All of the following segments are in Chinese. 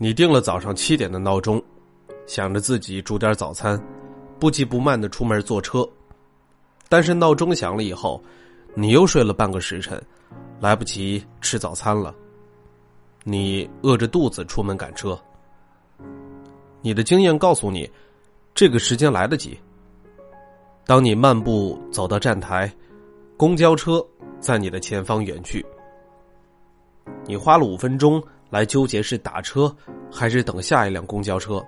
你定了早上七点的闹钟，想着自己煮点早餐，不急不慢的出门坐车。但是闹钟响了以后，你又睡了半个时辰，来不及吃早餐了。你饿着肚子出门赶车。你的经验告诉你，这个时间来得及。当你漫步走到站台，公交车在你的前方远去。你花了五分钟。来纠结是打车还是等下一辆公交车。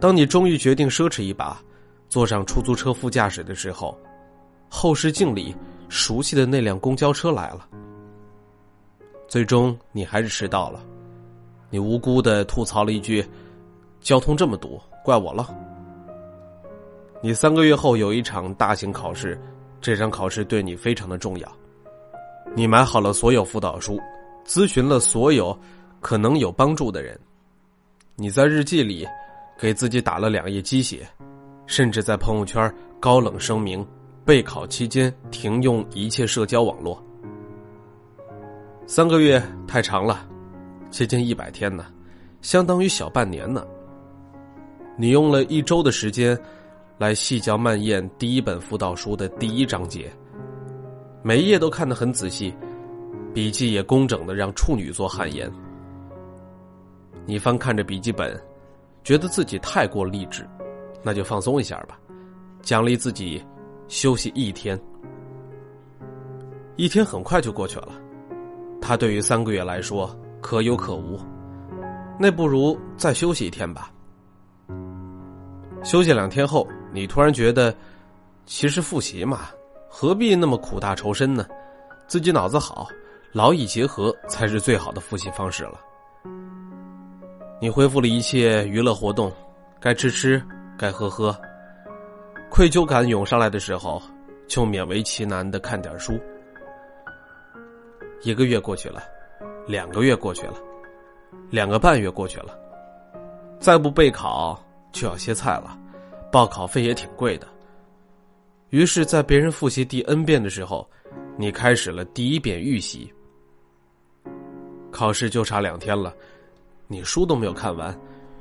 当你终于决定奢侈一把，坐上出租车副驾驶的时候，后视镜里熟悉的那辆公交车来了。最终你还是迟到了，你无辜的吐槽了一句：“交通这么堵，怪我了。”你三个月后有一场大型考试，这场考试对你非常的重要，你买好了所有辅导书。咨询了所有可能有帮助的人，你在日记里给自己打了两页鸡血，甚至在朋友圈高冷声明备考期间停用一切社交网络。三个月太长了，接近一百天呢，相当于小半年呢。你用了一周的时间来细嚼慢咽第一本辅导书的第一章节，每一页都看得很仔细。笔记也工整的让处女座汗颜。你翻看着笔记本，觉得自己太过励志，那就放松一下吧，奖励自己休息一天。一天很快就过去了，它对于三个月来说可有可无，那不如再休息一天吧。休息两天后，你突然觉得，其实复习嘛，何必那么苦大仇深呢？自己脑子好。劳逸结合才是最好的复习方式了。你恢复了一切娱乐活动，该吃吃，该喝喝。愧疚感涌上来的时候，就勉为其难的看点书。一个月过去了，两个月过去了，两个半月过去了，再不备考就要歇菜了，报考费也挺贵的。于是，在别人复习第 N 遍的时候，你开始了第一遍预习。考试就差两天了，你书都没有看完，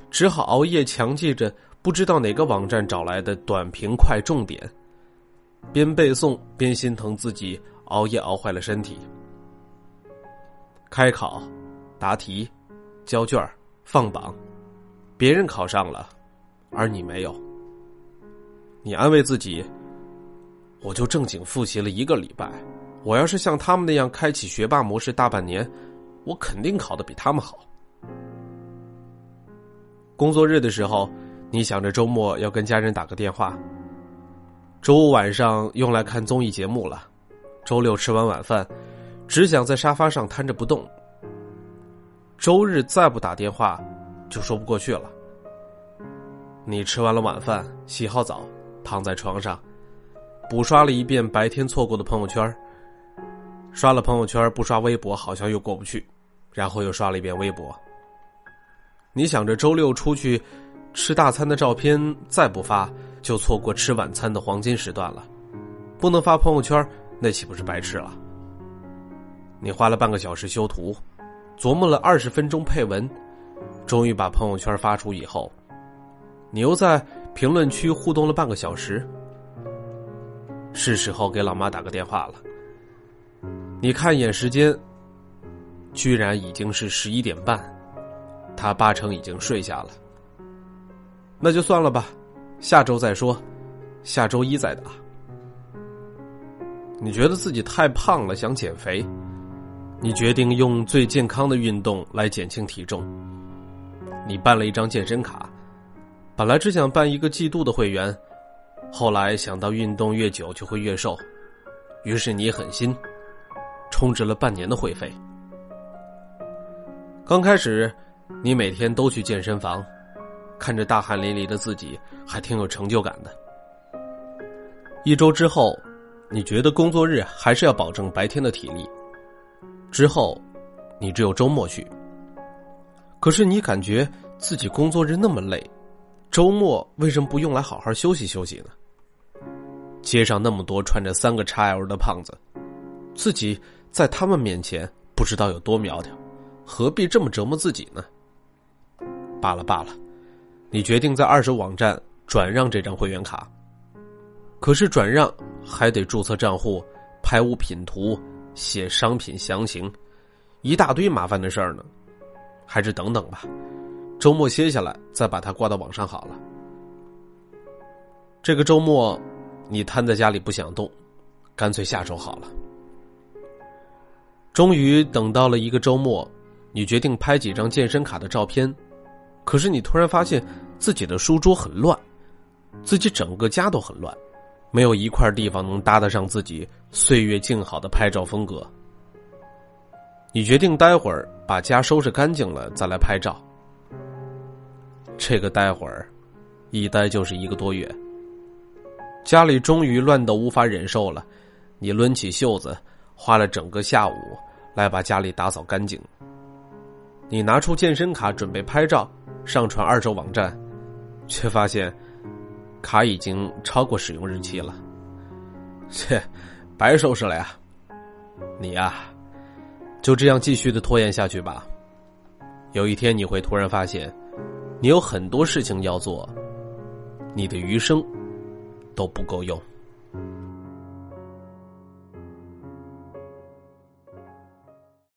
只好熬夜强记着不知道哪个网站找来的短平快重点，边背诵边心疼自己熬夜熬坏了身体。开考、答题、交卷、放榜，别人考上了，而你没有。你安慰自己：“我就正经复习了一个礼拜，我要是像他们那样开启学霸模式大半年。”我肯定考的比他们好。工作日的时候，你想着周末要跟家人打个电话。周五晚上用来看综艺节目了。周六吃完晚饭，只想在沙发上瘫着不动。周日再不打电话，就说不过去了。你吃完了晚饭，洗好澡，躺在床上，补刷了一遍白天错过的朋友圈。刷了朋友圈，不刷微博，好像又过不去。然后又刷了一遍微博。你想着周六出去吃大餐的照片再不发，就错过吃晚餐的黄金时段了。不能发朋友圈，那岂不是白吃了？你花了半个小时修图，琢磨了二十分钟配文，终于把朋友圈发出以后，你又在评论区互动了半个小时。是时候给老妈打个电话了。你看一眼时间。居然已经是十一点半，他八成已经睡下了。那就算了吧，下周再说，下周一再打。你觉得自己太胖了，想减肥，你决定用最健康的运动来减轻体重。你办了一张健身卡，本来只想办一个季度的会员，后来想到运动越久就会越瘦，于是你狠心，充值了半年的会费。刚开始，你每天都去健身房，看着大汗淋漓的自己，还挺有成就感的。一周之后，你觉得工作日还是要保证白天的体力，之后，你只有周末去。可是你感觉自己工作日那么累，周末为什么不用来好好休息休息呢？街上那么多穿着三个 XL 的胖子，自己在他们面前不知道有多苗条。何必这么折磨自己呢？罢了罢了，你决定在二手网站转让这张会员卡。可是转让还得注册账户、拍物品图、写商品详情，一大堆麻烦的事儿呢。还是等等吧，周末歇下来再把它挂到网上好了。这个周末，你瘫在家里不想动，干脆下周好了。终于等到了一个周末，你决定拍几张健身卡的照片，可是你突然发现自己的书桌很乱，自己整个家都很乱。没有一块地方能搭得上自己岁月静好的拍照风格。你决定待会儿把家收拾干净了再来拍照。这个待会儿，一待就是一个多月。家里终于乱到无法忍受了，你抡起袖子，花了整个下午来把家里打扫干净。你拿出健身卡准备拍照上传二手网站，却发现。卡已经超过使用日期了，切，白收拾了呀！你呀，就这样继续的拖延下去吧。有一天你会突然发现，你有很多事情要做，你的余生都不够用。